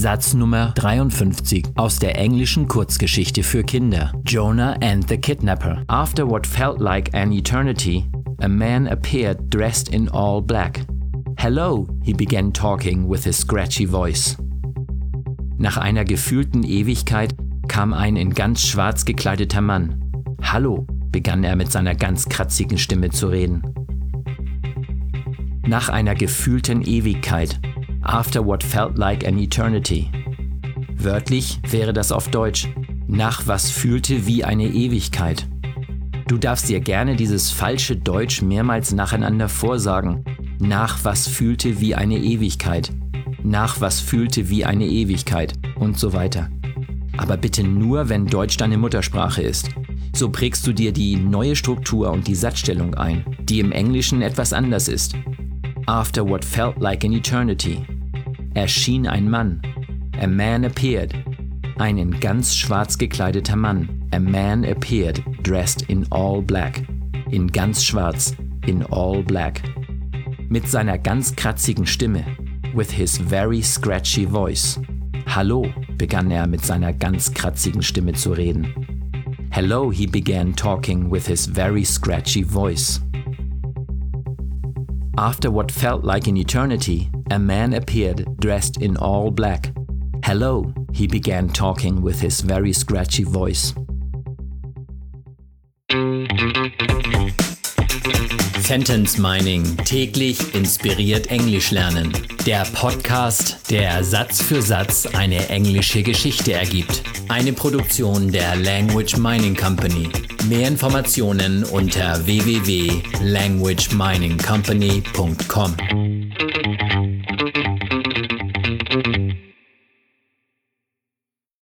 Satz Nummer 53 aus der englischen Kurzgeschichte für Kinder. Jonah and the Kidnapper. After what felt like an eternity, a man appeared dressed in all black. Hello, he began talking with his scratchy voice. Nach einer gefühlten Ewigkeit kam ein in ganz schwarz gekleideter Mann. Hallo, begann er mit seiner ganz kratzigen Stimme zu reden. Nach einer gefühlten Ewigkeit After what felt like an eternity. Wörtlich wäre das auf Deutsch nach was fühlte wie eine Ewigkeit. Du darfst dir gerne dieses falsche Deutsch mehrmals nacheinander vorsagen. Nach was fühlte wie eine Ewigkeit. Nach was fühlte wie eine Ewigkeit und so weiter. Aber bitte nur, wenn Deutsch deine Muttersprache ist. So prägst du dir die neue Struktur und die Satzstellung ein, die im Englischen etwas anders ist. After what felt like an eternity erschien ein Mann. A man appeared. Ein in ganz schwarz gekleideter Mann. A man appeared, dressed in all black. In ganz schwarz, in all black. Mit seiner ganz kratzigen Stimme. With his very scratchy voice. Hallo, begann er mit seiner ganz kratzigen Stimme zu reden. Hello, he began talking with his very scratchy voice. After what felt like an eternity, a man appeared dressed in all black. Hello, he began talking with his very scratchy voice. Sentence Mining täglich inspiriert Englisch lernen. Der Podcast, der Satz für Satz eine englische Geschichte ergibt. Eine Produktion der Language Mining Company. Mehr Informationen unter www.languageminingcompany.com.